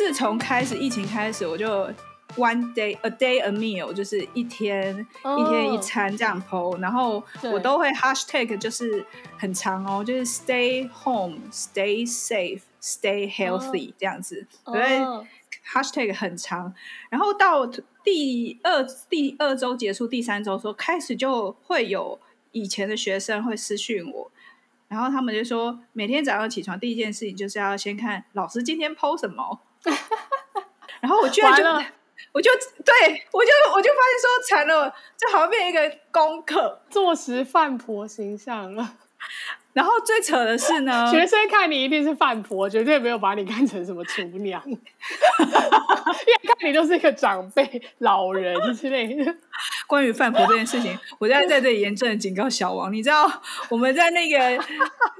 自从开始疫情开始，我就 one day a day a meal，就是一天、oh. 一天一餐这样 po，然后我都会 hashtag，就是很长哦，就是 stay home，stay safe，stay healthy、oh. 这样子，对、oh. hashtag 很长，然后到第二第二周结束，第三周说开始就会有以前的学生会私讯我。然后他们就说，每天早上起床第一件事情就是要先看老师今天 po 什么。然后我居然就，我就对我就我就发现说，惨了，就好像变成一个功课，坐实饭婆形象了。然后最扯的是呢，学生看你一定是饭婆，绝对没有把你看成什么厨娘，因为看你都是一个长辈、老人之类的。关于饭婆这件事情，我现在在这里严正的警告小王，你知道我们在那个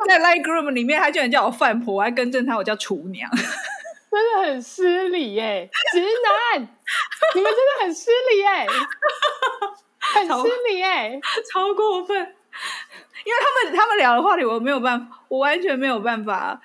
在 Group 里面，他居然叫我饭婆，我还更正他，我叫厨娘，真的很失礼耶，直男，你们真的很失礼耶，很失礼耶，超过分。因为他们他们聊的话题我没有办法，我完全没有办法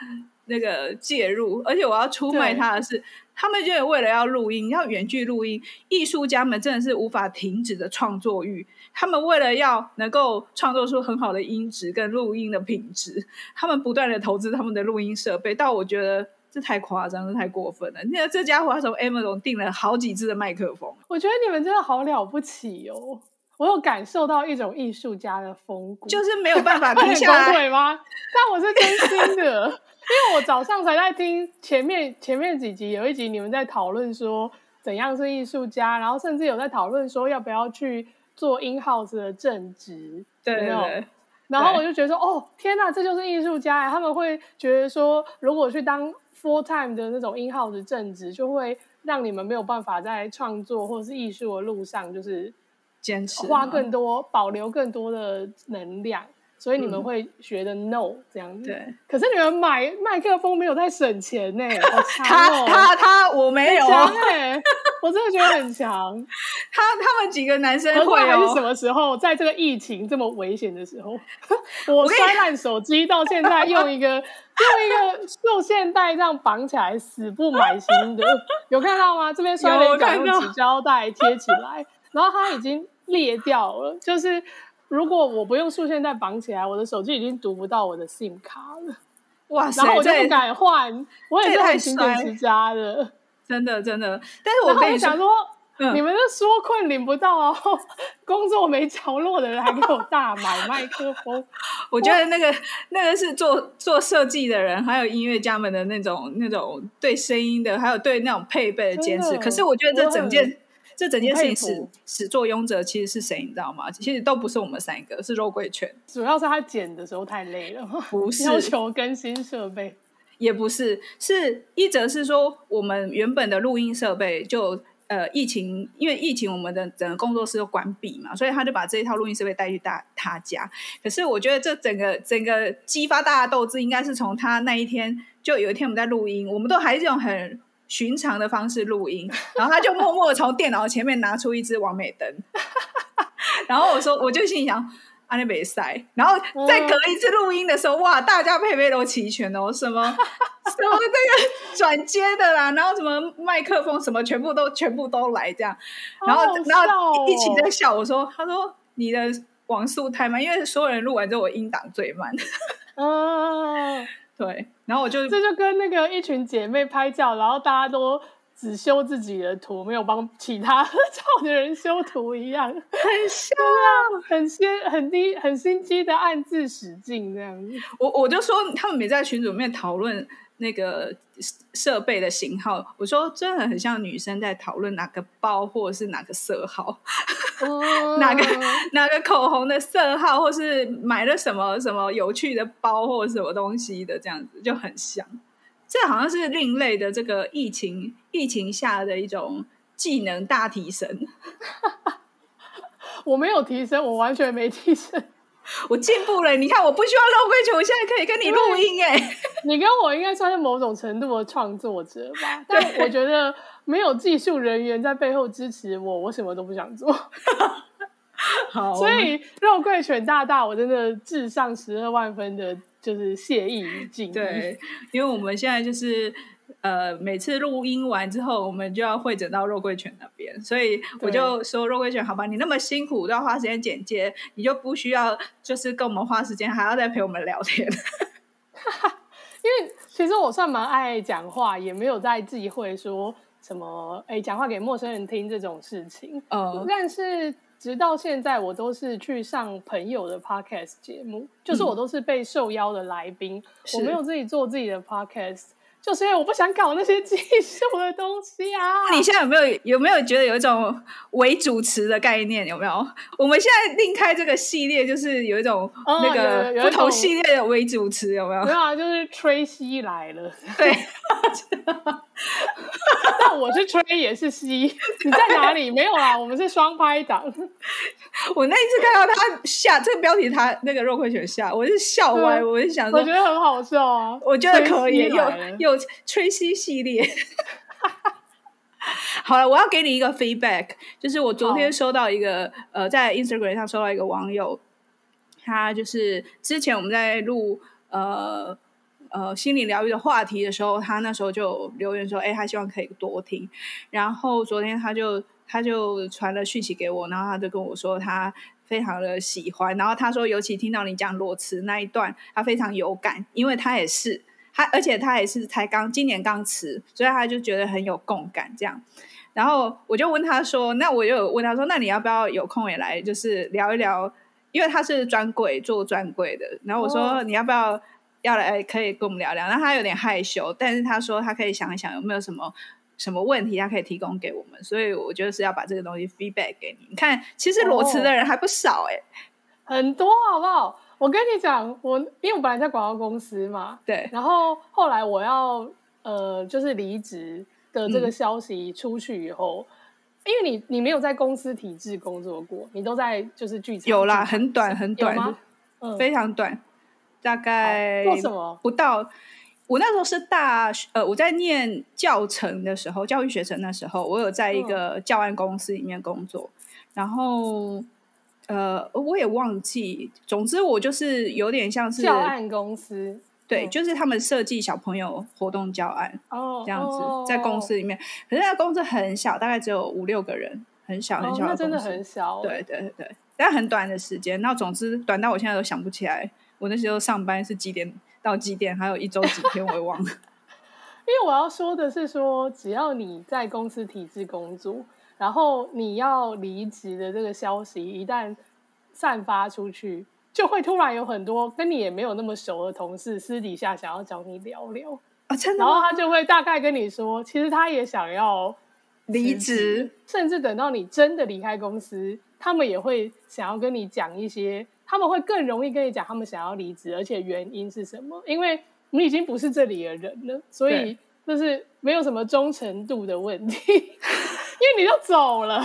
那个介入，而且我要出卖他的是，他们就为了要录音，要远距录音，艺术家们真的是无法停止的创作欲。他们为了要能够创作出很好的音质跟录音的品质，他们不断的投资他们的录音设备。但我觉得这太夸张，这太过分了。那这家伙他从 Amazon 订了好几支的麦克风，我觉得你们真的好了不起哦。我有感受到一种艺术家的风骨，就是没有办法 停下来，对吗？但我是真心的，因为我早上才在听前面前面几集，有一集你们在讨论说怎样是艺术家，然后甚至有在讨论说要不要去做 in house 的正职，对对对。然后我就觉得说，哦，天呐，这就是艺术家！他们会觉得说，如果去当 full time 的那种 in house 正职，就会让你们没有办法在创作或者是艺术的路上，就是。坚持花更多，保留更多的能量，所以你们会觉得 no、嗯、这样子。对，可是你们买麦克风没有在省钱呢、欸，好 强、喔！他他他，我没有哎、欸，我真的觉得很强。他他们几个男生会、喔，还是什么时候，在这个疫情这么危险的时候，我摔烂手机到现在用一个用一个用线带这样绑起来，死不买新的，有看到吗？这边摔了一个用纸胶带贴起来，然后它已经。裂掉了，就是如果我不用束线带绑起来，我的手机已经读不到我的 SIM 卡了。哇塞！然后我就不敢换，我也是很勤俭持家的，真的真的。但是我跟你想说，嗯、你们是说困领不到啊？工作没着落的人还给我大买麦克风，我觉得那个那个是做做设计的人，还有音乐家们的那种那种对声音的，还有对那种配备的坚持。可是我觉得这整件。这整件事情始始作俑者其实是谁，你知道吗？其实都不是我们三个，是肉桂犬。主要是他剪的时候太累了，不是要求更新设备，也不是，是一则是说我们原本的录音设备就呃疫情，因为疫情我们的整个工作室都关闭嘛，所以他就把这一套录音设备带去大他家。可是我觉得这整个整个激发大家斗志，应该是从他那一天，就有一天我们在录音，我们都还是用很。寻常的方式录音，然后他就默默的从电脑前面拿出一支完美灯，然后我说，我就心里想，阿内北塞，然后再隔一次录音的时候，哇，大家配备都齐全哦，什么 什么这个转接的啦，然后什么麦克风什么，全部都全部都来这样，然后、哦、然后一起在笑，我说，他说你的网速太慢，因为所有人录完之后，我音档最慢，哦。对，然后我就这就跟那个一群姐妹拍照，然后大家都只修自己的图，没有帮其他合照的人修图一样，很像，很心很低很心机的暗自使劲这样子。我我就说，他们没在群组里面讨论。那个设备的型号，我说真的很像女生在讨论哪个包或者是哪个色号，哦、哪个哪个口红的色号，或是买了什么什么有趣的包或者什么东西的，这样子就很像。这好像是另类的这个疫情疫情下的一种技能大提升。我没有提升，我完全没提升。我进步了，你看，我不需要肉桂犬，我现在可以跟你录音哎。你跟我应该算是某种程度的创作者吧？但我觉得没有技术人员在背后支持我，我什么都不想做。好，所以肉桂犬大大，我真的致上十二万分的，就是谢意与敬意。对，因为我们现在就是呃，每次录音完之后，我们就要会诊到肉桂犬那边，所以我就说肉桂犬，好吧，你那么辛苦都要花时间剪接，你就不需要就是跟我们花时间，还要再陪我们聊天。因为其实我算蛮爱讲话，也没有在忌讳说什么，哎，讲话给陌生人听这种事情。嗯，但是直到现在，我都是去上朋友的 podcast 节目，就是我都是被受邀的来宾，嗯、我没有自己做自己的 podcast。就是因为我不想搞那些技术的东西啊！你现在有没有有没有觉得有一种伪主持的概念？有没有？我们现在另开这个系列，就是有一种那个不同系列的伪主持，有没有？没有啊，就是吹西来了。对。那我是吹也是吸，你在哪里？没有啦，我们是双拍档。我那一次看到他下这个标题，他那个肉桂犬下，我是笑歪，我是想说，我觉得很好笑啊。我觉得可以，有有吹吸系列。好了，我要给你一个 feedback，就是我昨天收到一个呃，在 Instagram 上收到一个网友，他就是之前我们在录呃。呃，心理疗愈的话题的时候，他那时候就留言说：“哎，他希望可以多听。”然后昨天他就他就传了讯息给我，然后他就跟我说他非常的喜欢。然后他说，尤其听到你讲裸辞那一段，他非常有感，因为他也是他，而且他也是才刚今年刚辞，所以他就觉得很有共感。这样，然后我就问他说：“那我就问他说，那你要不要有空也来，就是聊一聊？因为他是专柜做专柜的。然后我说，哦，你要不要？”要来可以跟我们聊聊，那他有点害羞，但是他说他可以想一想有没有什么什么问题，他可以提供给我们，所以我觉得是要把这个东西 feedback 给你。你看，其实裸辞的人还不少哎、欸哦，很多好不好？我跟你讲，我因为我本来在广告公司嘛，对，然后后来我要呃就是离职的这个消息出去以后，嗯、因为你你没有在公司体制工作过，你都在就是剧场有啦，很短很短非常短。大概做什么？不到，我那时候是大学，呃，我在念教程的时候，教育学程的时候，我有在一个教案公司里面工作，嗯、然后，呃，我也忘记，总之我就是有点像是教案公司，对，嗯、就是他们设计小朋友活动教案哦，这样子、哦、在公司里面，可是那个公司很小，大概只有五六个人，很小很小的公司，哦、真的很小，对对对，但很短的时间，那总之短到我现在都想不起来。我那时候上班是几点到几点？还有一周几天，我也忘了。因为我要说的是说，只要你在公司体制工作，然后你要离职的这个消息一旦散发出去，就会突然有很多跟你也没有那么熟的同事私底下想要找你聊聊啊，真的。然后他就会大概跟你说，其实他也想要离职，甚至等到你真的离开公司，他们也会想要跟你讲一些。他们会更容易跟你讲他们想要离职，而且原因是什么？因为你已经不是这里的人了，所以就是没有什么忠诚度的问题，因为你就走了。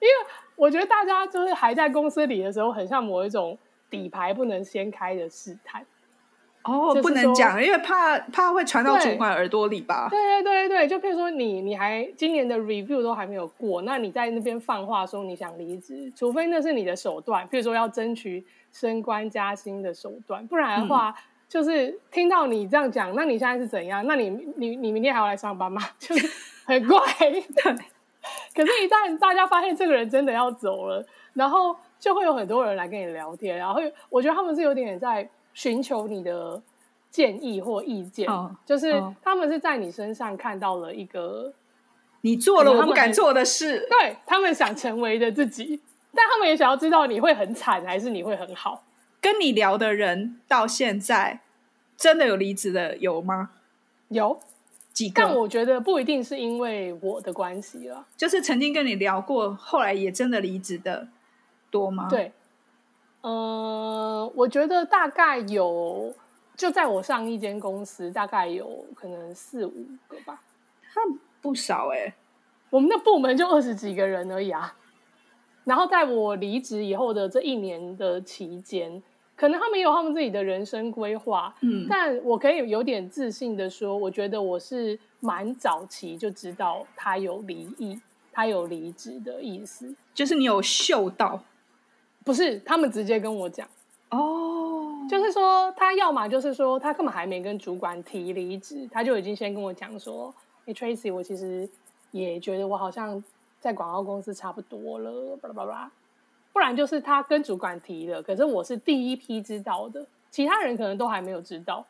因为我觉得大家就是还在公司里的时候，很像某一种底牌不能掀开的试探。哦，不能讲，因为怕怕会传到主管耳朵里吧？对对对对，就譬如说你你还今年的 review 都还没有过，那你在那边放话说你想离职，除非那是你的手段，譬如说要争取升官加薪的手段，不然的话，嗯、就是听到你这样讲，那你现在是怎样？那你你你明天还要来上班吗？就是很怪。对，可是，一旦大家发现这个人真的要走了，然后就会有很多人来跟你聊天，然后我觉得他们是有点在。寻求你的建议或意见，哦、就是他们是在你身上看到了一个你做了我不敢做的事，他对他们想成为的自己，但他们也想要知道你会很惨还是你会很好。跟你聊的人到现在真的有离职的有吗？有几个？但我觉得不一定是因为我的关系了，就是曾经跟你聊过，后来也真的离职的多吗？对。嗯、呃，我觉得大概有，就在我上一间公司，大概有可能四五个吧，他不少哎、欸。我们的部门就二十几个人而已啊。然后在我离职以后的这一年的期间，可能他们有他们自己的人生规划，嗯，但我可以有点自信的说，我觉得我是蛮早期就知道他有离异，他有离职的意思，就是你有嗅到。不是，他们直接跟我讲哦，就是说他要么就是说他根本还没跟主管提离职，他就已经先跟我讲说：“哎，Tracy，我其实也觉得我好像在广告公司差不多了。”巴拉巴拉。不然就是他跟主管提了，可是我是第一批知道的，其他人可能都还没有知道。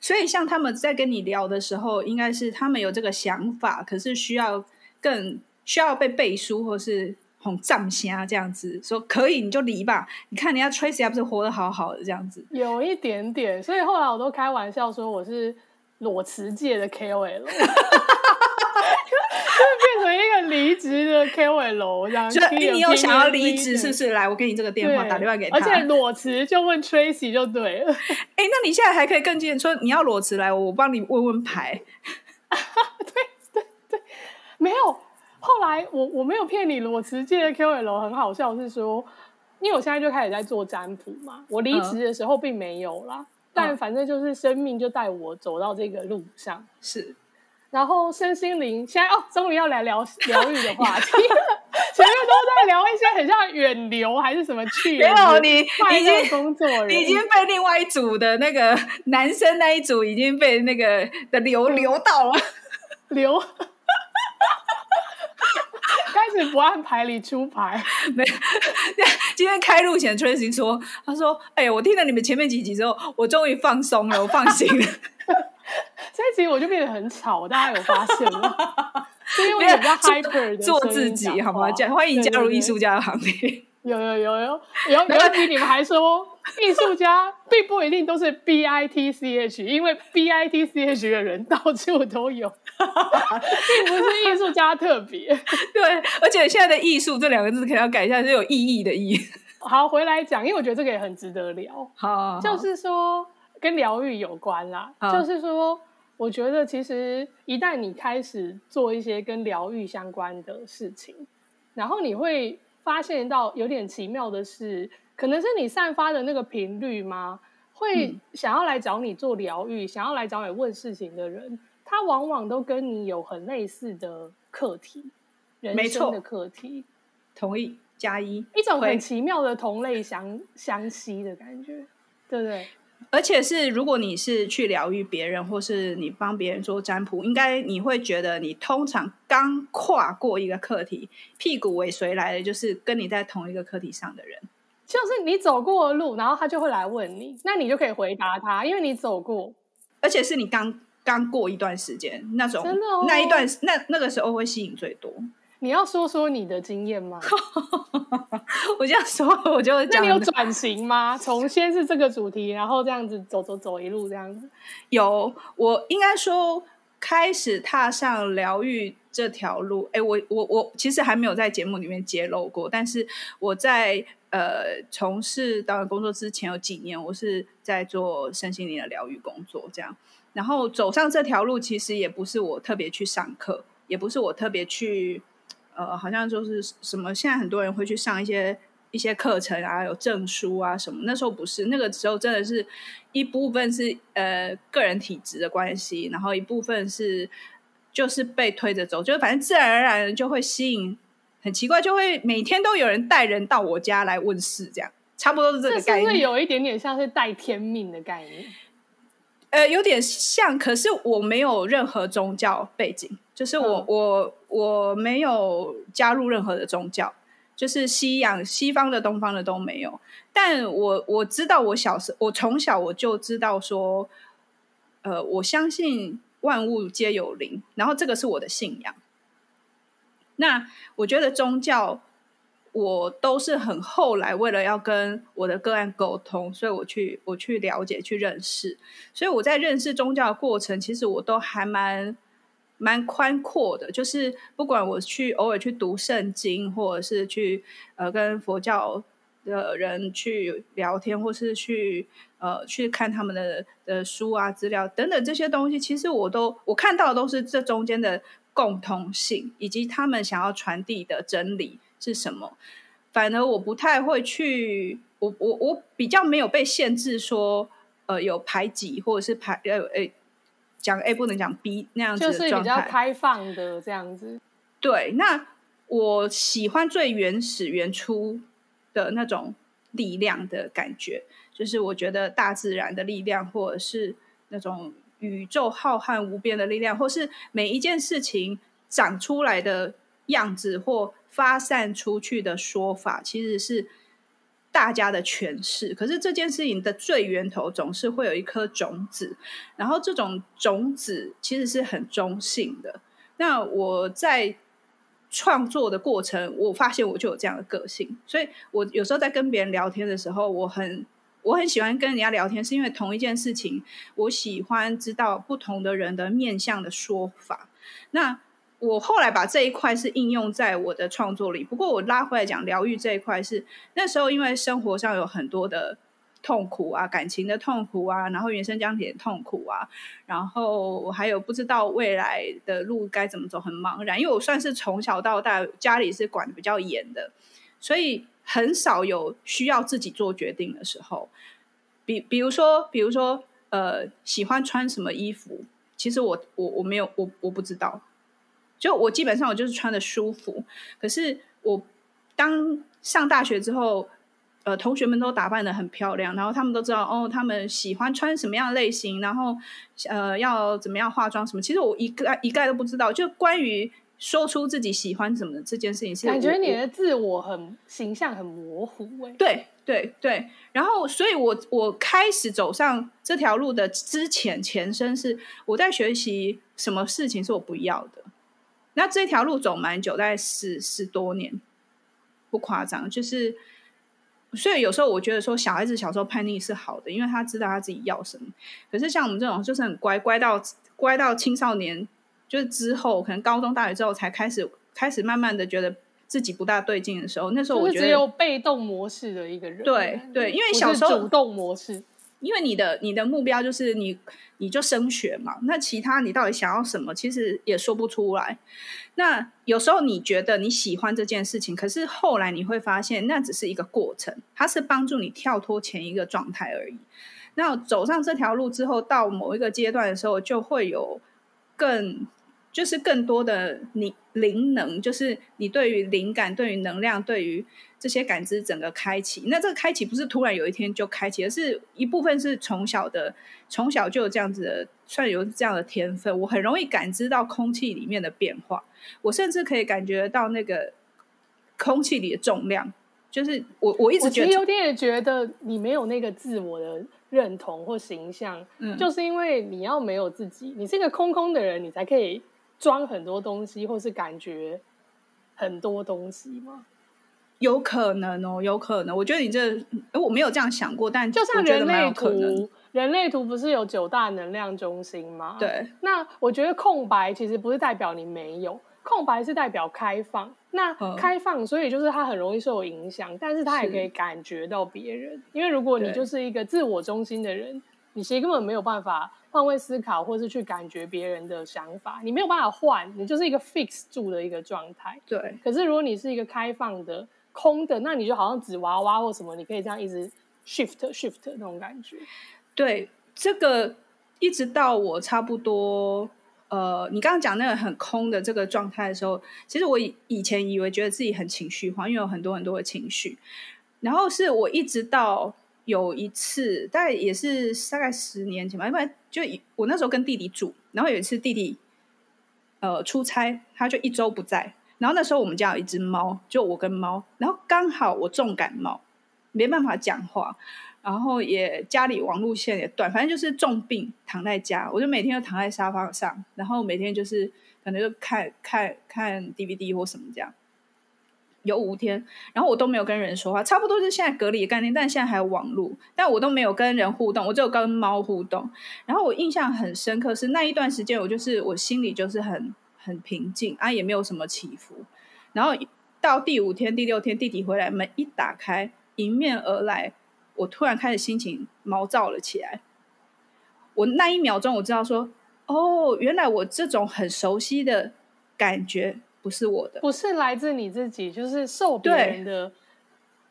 所以，像他们在跟你聊的时候，应该是他们有这个想法，可是需要更需要被背书，或是哄藏虾这样子说可以你就离吧。你看人家 Tracy 不是活得好好的这样子，有一点点。所以后来我都开玩笑说我是裸辞界的 KOL。变成一个离职的 KOL 这样，就你有想要离职是不是？来，我给你这个电话，打电话给他。而且裸辞就问 Tracy 就对了。哎、那你现在还可以更近，说你要裸辞来，我帮你问问牌。对对对，没有。后来我我没有骗你，裸辞界的 KOL 很好笑，是说，因为我现在就开始在做占卜嘛。我离职的时候并没有啦，嗯、但反正就是生命就带我走到这个路上。是。然后身心灵现在哦，终于要来聊疗愈的话题。前面都在聊一些很像远流还是什么去？没有你，已经工作人已经被另外一组的那个 男生那一组已经被那个的流流到了流。开始不按牌理出牌，没。今天开路前，Tracy 说：“他说，哎呀，我听了你们前面几集之后，我终于放松了，我放心了。”这一集我就变得很吵，大家有发现吗？是因为我比较 hyper 的做自己，好吗？加欢迎加入艺术家的行列。有有有有有有一题你们还说 艺术家并不一定都是 B I T C H，因为 B I T C H 的人到处都有，并不是艺术家特别。对，而且现在的艺术这两个字可能要改一下，是有意义的意。好，回来讲，因为我觉得这个也很值得聊。好，好，好，就是说。跟疗愈有关啦，嗯、就是说，我觉得其实一旦你开始做一些跟疗愈相关的事情，然后你会发现到有点奇妙的是，可能是你散发的那个频率吗？会想要来找你做疗愈，嗯、想要来找你问事情的人，他往往都跟你有很类似的课题，人生的课题。同意，加一，一种很奇妙的同类相相吸的感觉，对不对？而且是，如果你是去疗愈别人，或是你帮别人做占卜，应该你会觉得，你通常刚跨过一个课题，屁股尾随来的就是跟你在同一个课题上的人，就是你走过的路，然后他就会来问你，那你就可以回答他，因为你走过，而且是你刚刚过一段时间那种，真的哦，那一段那那个时候会吸引最多。你要说说你的经验吗？我这样说，我就讲。那你有转型吗？从先是这个主题，然后这样子走走走一路这样子。有，我应该说开始踏上疗愈这条路。哎，我我我其实还没有在节目里面揭露过，但是我在呃从事导演工作之前有几年，我是在做身心灵的疗愈工作，这样。然后走上这条路，其实也不是我特别去上课，也不是我特别去。呃，好像就是什么，现在很多人会去上一些一些课程啊，有证书啊什么。那时候不是，那个时候真的是一部分是呃个人体质的关系，然后一部分是就是被推着走，就反正自然而然就会吸引，很奇怪，就会每天都有人带人到我家来问事，这样差不多是这个概念。是有一点点像是带天命的概念？呃，有点像，可是我没有任何宗教背景。就是我、嗯、我我没有加入任何的宗教，就是西洋、西方的、东方的都没有。但我我知道，我小时我从小我就知道说，呃，我相信万物皆有灵，然后这个是我的信仰。那我觉得宗教，我都是很后来为了要跟我的个案沟通，所以我去我去了解、去认识。所以我在认识宗教的过程，其实我都还蛮。蛮宽阔的，就是不管我去偶尔去读圣经，或者是去呃跟佛教的人去聊天，或是去呃去看他们的的书啊、资料等等这些东西，其实我都我看到的都是这中间的共通性，以及他们想要传递的真理是什么。反而我不太会去，我我我比较没有被限制说呃有排挤或者是排呃呃。讲 A 不能讲 B 那样子，就是比较开放的这样子。对，那我喜欢最原始、原初的那种力量的感觉，就是我觉得大自然的力量，或者是那种宇宙浩瀚无边的力量，或是每一件事情长出来的样子或发散出去的说法，其实是大家的诠释。可是这件事情的最源头总是会有一颗种子，然后这种种子其实是很中性的。那我在。创作的过程，我发现我就有这样的个性，所以我有时候在跟别人聊天的时候，我很我很喜欢跟人家聊天，是因为同一件事情，我喜欢知道不同的人的面向的说法。那我后来把这一块是应用在我的创作里，不过我拉回来讲疗愈这一块是那时候，因为生活上有很多的。痛苦啊，感情的痛苦啊，然后原生家庭的痛苦啊，然后还有不知道未来的路该怎么走，很茫然。因为我算是从小到大家里是管得比较严的，所以很少有需要自己做决定的时候。比比如说，比如说，呃，喜欢穿什么衣服，其实我我我没有我我不知道，就我基本上我就是穿的舒服。可是我当上大学之后。呃，同学们都打扮的很漂亮，然后他们都知道哦，他们喜欢穿什么样的类型，然后呃，要怎么样化妆什么。其实我一概一概都不知道。就关于说出自己喜欢什么的这件事情，是感觉你的自我很形象很模糊哎。对对对，然后所以我我开始走上这条路的之前前身是我在学习什么事情是我不要的。那这条路走蛮久，大概十十多年，不夸张，就是。所以有时候我觉得说小孩子小时候叛逆是好的，因为他知道他自己要什么。可是像我们这种就是很乖，乖到乖到青少年，就是之后可能高中、大学之后才开始开始慢慢的觉得自己不大对劲的时候，那时候我觉得只有被动模式的一个人。对对，因为小时候主动模式。因为你的你的目标就是你你就升学嘛，那其他你到底想要什么，其实也说不出来。那有时候你觉得你喜欢这件事情，可是后来你会发现那只是一个过程，它是帮助你跳脱前一个状态而已。那走上这条路之后，到某一个阶段的时候，就会有更就是更多的你灵能，就是你对于灵感、对于能量、对于。这些感知整个开启，那这个开启不是突然有一天就开启，而是一部分是从小的，从小就有这样子的，算有这样的天分。我很容易感知到空气里面的变化，我甚至可以感觉到那个空气里的重量。就是我我一直觉得，有点也觉得你没有那个自我的认同或形象，嗯，就是因为你要没有自己，你是一个空空的人，你才可以装很多东西，或是感觉很多东西吗？有可能哦，有可能。我觉得你这，哎我没有这样想过，但就像人类图，人类图不是有九大能量中心吗？对。那我觉得空白其实不是代表你没有，空白是代表开放。那开放，所以就是它很容易受影响，但是它也可以感觉到别人。因为如果你就是一个自我中心的人，你其实根本没有办法换位思考，或是去感觉别人的想法，你没有办法换，你就是一个 fix 住的一个状态。对。可是如果你是一个开放的。空的，那你就好像纸娃娃或什么，你可以这样一直 shift shift 那种感觉。对，这个一直到我差不多，呃，你刚刚讲那个很空的这个状态的时候，其实我以以前以为觉得自己很情绪化，因为有很多很多的情绪。然后是我一直到有一次，大概也是大概十年前吧，因为就我那时候跟弟弟住，然后有一次弟弟呃出差，他就一周不在。然后那时候我们家有一只猫，就我跟猫。然后刚好我重感冒，没办法讲话，然后也家里网路线也断，反正就是重病躺在家。我就每天都躺在沙发上，然后每天就是可能就看看看 DVD 或什么这样，有五天。然后我都没有跟人说话，差不多是现在隔离的概念，但现在还有网路，但我都没有跟人互动，我只有跟猫互动。然后我印象很深刻是那一段时间，我就是我心里就是很。很平静啊，也没有什么起伏。然后到第五天、第六天，弟弟回来，门一打开，迎面而来，我突然开始心情毛躁了起来。我那一秒钟，我知道说，哦，原来我这种很熟悉的感觉不是我的，不是来自你自己，就是受别人的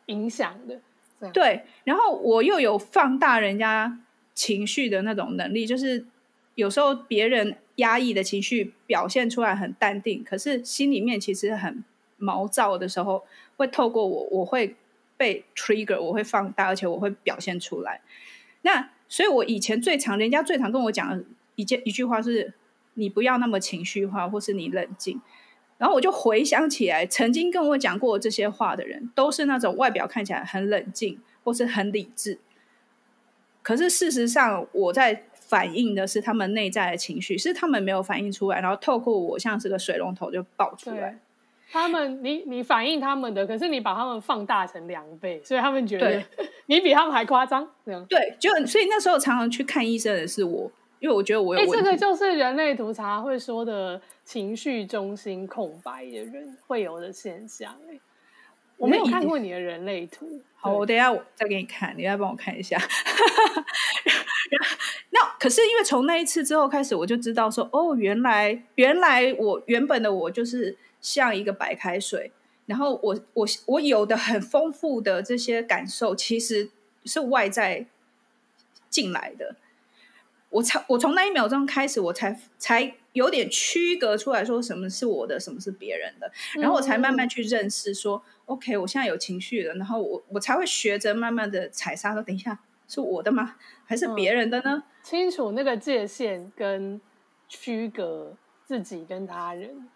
影响的。对，然后我又有放大人家情绪的那种能力，就是有时候别人。压抑的情绪表现出来很淡定，可是心里面其实很毛躁的时候，会透过我，我会被 trigger，我会放大，而且我会表现出来。那所以，我以前最常人家最常跟我讲的一件一句话是：你不要那么情绪化，或是你冷静。然后我就回想起来，曾经跟我讲过这些话的人，都是那种外表看起来很冷静，或是很理智。可是事实上，我在反映的是他们内在的情绪，是他们没有反映出来，然后透过我像是个水龙头就爆出来。他们，你你反映他们的，可是你把他们放大成两倍，所以他们觉得 你比他们还夸张。这样对，就所以那时候常常去看医生的是我。因为我觉得我有哎，欸，这个就是人类图常常会说的情绪中心空白的人会有的现象。我没有看过你的人类图，好，我等一下我再给你看，你再帮我看一下。那可是因为从那一次之后开始，我就知道说，哦，原来原来我原本的我就是像一个白开水，然后我我我有的很丰富的这些感受，其实是外在进来的。我才我从那一秒钟开始，我才才有点区隔出来说什么是我的，什么是别人的，然后我才慢慢去认识说、嗯、，OK，我现在有情绪了，然后我我才会学着慢慢的踩刹车，等一下是我的吗？还是别人的呢？嗯、清楚那个界限跟区隔自己跟他人，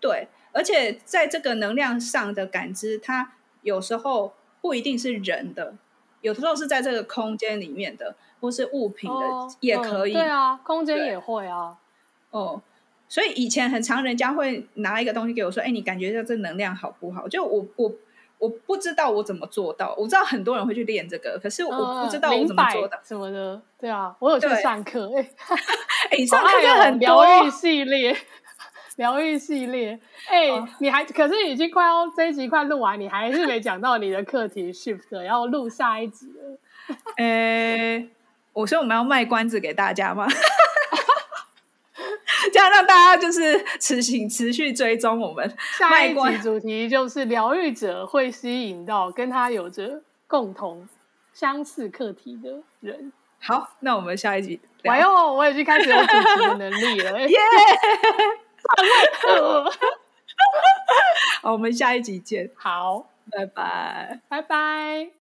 对，而且在这个能量上的感知，它有时候不一定是人的，有的时候是在这个空间里面的。或是物品的也可以，对啊，空间也会啊。哦，所以以前很常人家会拿一个东西给我说：“哎，你感觉一下这能量好不好？”就我我我不知道我怎么做到，我知道很多人会去练这个，可是我不知道我怎么做到什么的。对啊，我有去上课，哎，哎，上课就很疗愈系列，疗愈系列。哎，哦、你还可是已经快要这一集快录完，你还是没讲到你的课题 shift，要录下一集了。哎。我说我们要卖关子给大家吗？这样让大家就是持续持续追踪我们。下一集主题就是疗愈者会吸引到跟他有着共同相似课题的人。好，那我们下一集。哎呦，我已经开始有主持的能力了。耶！好，我们下一集见。好，拜拜，拜拜。